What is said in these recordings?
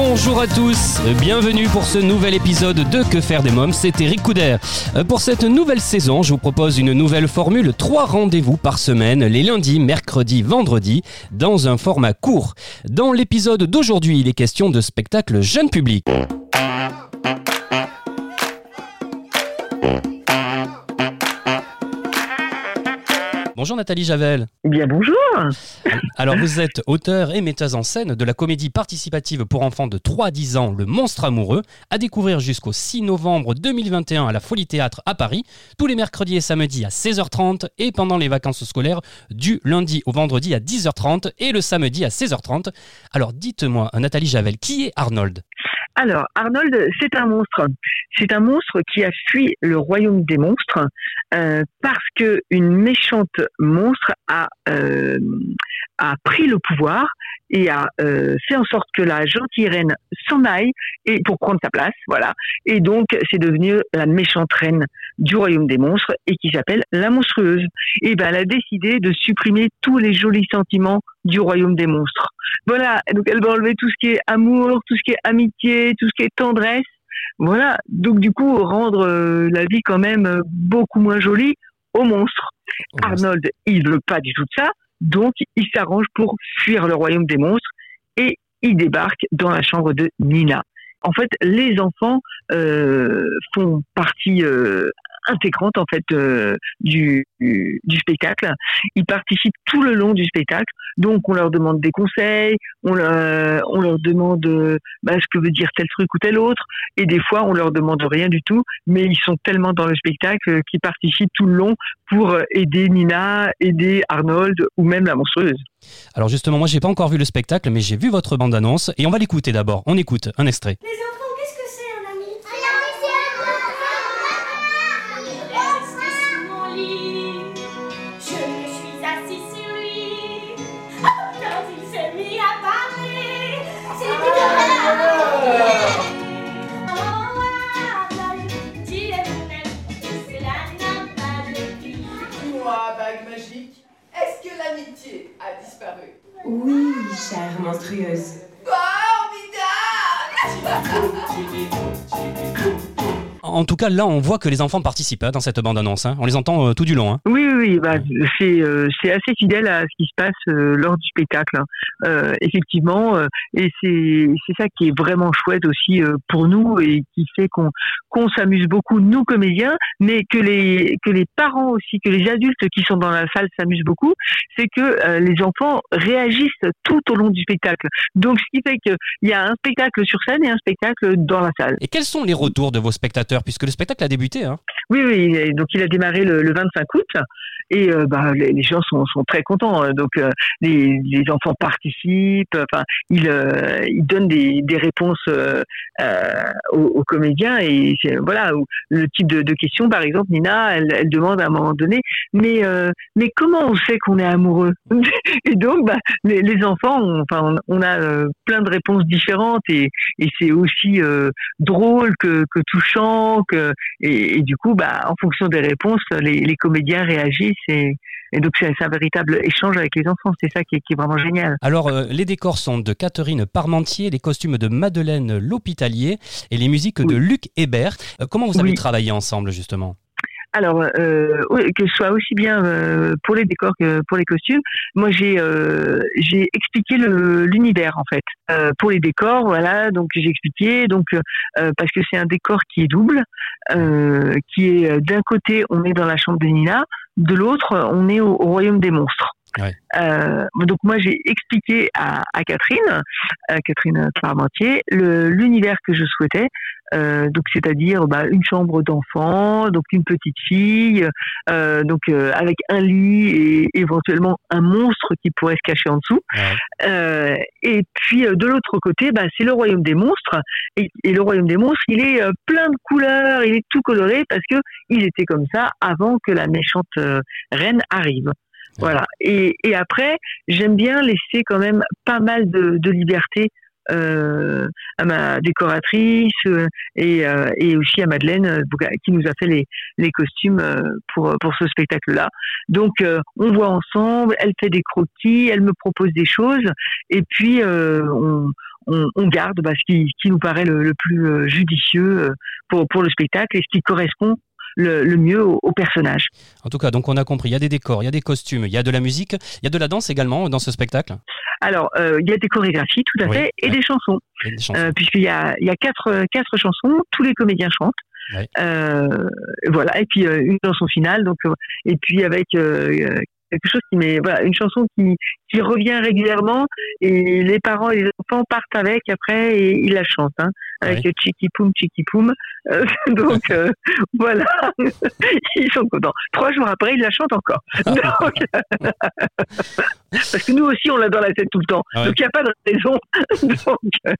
Bonjour à tous, bienvenue pour ce nouvel épisode de Que faire des mômes, c'est Eric Couder. Euh, Pour cette nouvelle saison, je vous propose une nouvelle formule, trois rendez-vous par semaine, les lundis, mercredis, vendredis, dans un format court. Dans l'épisode d'aujourd'hui, il est question de spectacle jeune public. Bonjour Nathalie Javel. Eh Bien bonjour. Alors vous êtes auteur et metteuse en scène de la comédie participative pour enfants de 3 à 10 ans Le Monstre Amoureux, à découvrir jusqu'au 6 novembre 2021 à la Folie Théâtre à Paris, tous les mercredis et samedis à 16h30 et pendant les vacances scolaires du lundi au vendredi à 10h30 et le samedi à 16h30. Alors dites-moi, Nathalie Javel, qui est Arnold? Alors Arnold, c'est un monstre. C'est un monstre qui a fui le royaume des monstres euh, parce que une méchante monstre a euh, a pris le pouvoir et a euh, fait en sorte que la gentille reine s'en aille et pour prendre sa place, voilà. Et donc c'est devenu la méchante reine du royaume des monstres et qui s'appelle la monstrueuse. Et ben elle a décidé de supprimer tous les jolis sentiments du royaume des monstres. Voilà, donc elle va enlever tout ce qui est amour, tout ce qui est amitié, tout ce qui est tendresse. Voilà, donc du coup rendre euh, la vie quand même euh, beaucoup moins jolie aux monstres. Arnold, il veut pas du tout de ça, donc il s'arrange pour fuir le royaume des monstres et il débarque dans la chambre de Nina. En fait, les enfants euh, font partie intégrante en fait euh, du, du, du spectacle. Ils participent tout le long du spectacle. Donc on leur demande des conseils, on leur, on leur demande euh, bah, ce que veut dire tel truc ou tel autre, et des fois on leur demande rien du tout, mais ils sont tellement dans le spectacle euh, qu'ils participent tout le long pour aider Nina, aider Arnold ou même la monstrueuse. Alors justement, moi j'ai pas encore vu le spectacle, mais j'ai vu votre bande-annonce et on va l'écouter d'abord. On écoute un extrait. Les En tout cas, là, on voit que les enfants participent hein, dans cette bande-annonce. hein. On les entend euh, tout du long. hein. Oui, oui, bah, c'est euh, c'est assez fidèle à ce qui se passe euh, lors du spectacle. hein. Euh, effectivement, et c'est c'est ça qui est vraiment chouette aussi pour nous et qui fait qu'on qu'on s'amuse beaucoup nous comédiens, mais que les que les parents aussi, que les adultes qui sont dans la salle s'amusent beaucoup, c'est que les enfants réagissent tout au long du spectacle. Donc, ce qui fait qu'il y a un spectacle sur scène et un spectacle dans la salle. Et quels sont les retours de vos spectateurs? Puisque le spectacle a débuté. hein. Oui, oui. Donc il a démarré le, le 25 août et euh, bah, les, gens sont, sont très contents. hein. Donc euh, les, les enfants participent. Enfin, ils, euh, ils donnent des, des réponses euh, euh, aux, aux comédiens et voilà le type de, de questions. Par exemple, Nina, elle, elle demande à un moment donné, mais euh, mais comment on sait qu'on est amoureux Et donc, bah, les, les enfants, on, enfin, on, a euh, plein de réponses différentes et, et c'est aussi euh, drôle que, que touchant que et, et du coup, bah, en fonction des réponses, les, les comédiens réagissent et, et donc c'est un véritable échange avec les enfants. C'est ça qui est, qui est vraiment génial. Alors, les décors sont de Catherine Parmentier, les costumes de Madeleine L'Hôpitalier et les musiques de. Luc Hébert. Comment vous avez Oui. travaillé ensemble, justement? Alors, euh, que ce soit aussi bien euh, pour les décors que pour les costumes, moi j'ai euh, j'ai expliqué l'univers en fait. Pour les décors, voilà, donc j'ai expliqué, donc parce que c'est un décor qui est double, qui est d'un côté on est dans la chambre de Nina, de l'autre on est au royaume des monstres. Ouais. Euh, donc moi j'ai expliqué à, à Catherine, à Catherine Parmentier, l'univers que je souhaitais. Euh, donc c'est-à-dire bah, une chambre d'enfant, donc une petite fille, euh, donc euh, avec un lit et éventuellement un monstre qui pourrait se cacher en dessous. Ouais. Euh, et puis euh, de l'autre côté, bah, c'est le royaume des monstres. Et, et le royaume des monstres, il est euh, plein de couleurs, il est tout coloré parce que il était comme ça avant que la méchante euh, reine arrive. Voilà. Et, et après, j'aime bien laisser quand même pas mal de, de liberté euh, à ma décoratrice euh, et, euh, et aussi à Madeleine euh, qui nous a fait les, les costumes euh, pour, pour ce spectacle-là. Donc, on voit ensemble, elle fait des croquis, elle me propose des choses, et puis on, on, on garde bah, ce qui, qui nous paraît le, le plus judicieux pour, pour le spectacle et ce qui correspond le, le mieux au, au personnage. En tout cas, donc on a compris, il y a des décors, il y a des costumes, il y a de la musique, il y a de la danse également dans ce spectacle. Alors, euh, il y a des chorégraphies, tout à Oui, fait, et ouais. des chansons. Euh, puisqu'il y a, il y a quatre, quatre chansons, tous les comédiens chantent. Ouais. Euh, voilà, et puis une chanson finale, donc et puis avec quelque chose qui met, voilà, une chanson qui, qui revient régulièrement et les parents et les enfants partent avec après et ils la chantent, hein, avec Ouais. Chiki Poum, Chiki Poum. Euh, donc euh, voilà, ils sont contents. Trois jours après, ils la chantent encore. Donc, parce que nous aussi, on l'a dans la tête tout le temps. Ouais. Donc il n'y a pas de raison. Donc,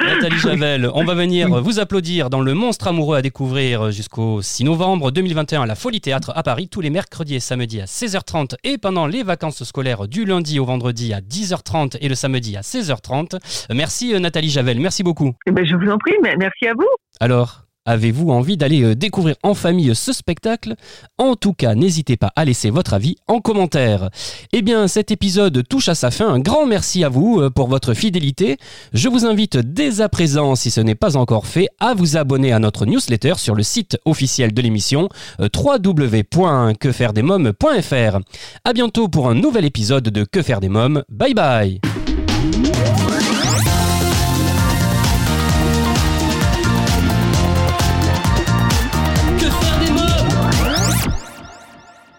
Nathalie Javel, on va venir vous applaudir dans Le Monstre Amoureux à découvrir jusqu'au 6 novembre 2021 à la Folie Théâtre à Paris, tous les mercredis et samedis à 16h30 et pendant les vacances scolaires du lundi au vendredi à 10h30 et le samedi à 16h30. Merci euh, Nathalie Javel, merci beaucoup. eh ben, je vous en prie, mais merci à vous. Alors, avez-vous envie d'aller euh, découvrir en famille ce spectacle? En tout cas, n'hésitez pas à laisser votre avis en commentaire. Eh bien, cet épisode touche à sa fin. Un grand merci à vous euh, pour votre fidélité. Je vous invite dès à présent, si ce n'est pas encore fait, à vous abonner à notre newsletter sur le site officiel de l'émission euh, www.quefairedesmoms.fr. À bientôt pour un nouvel épisode de Que faire des mômes. Bye bye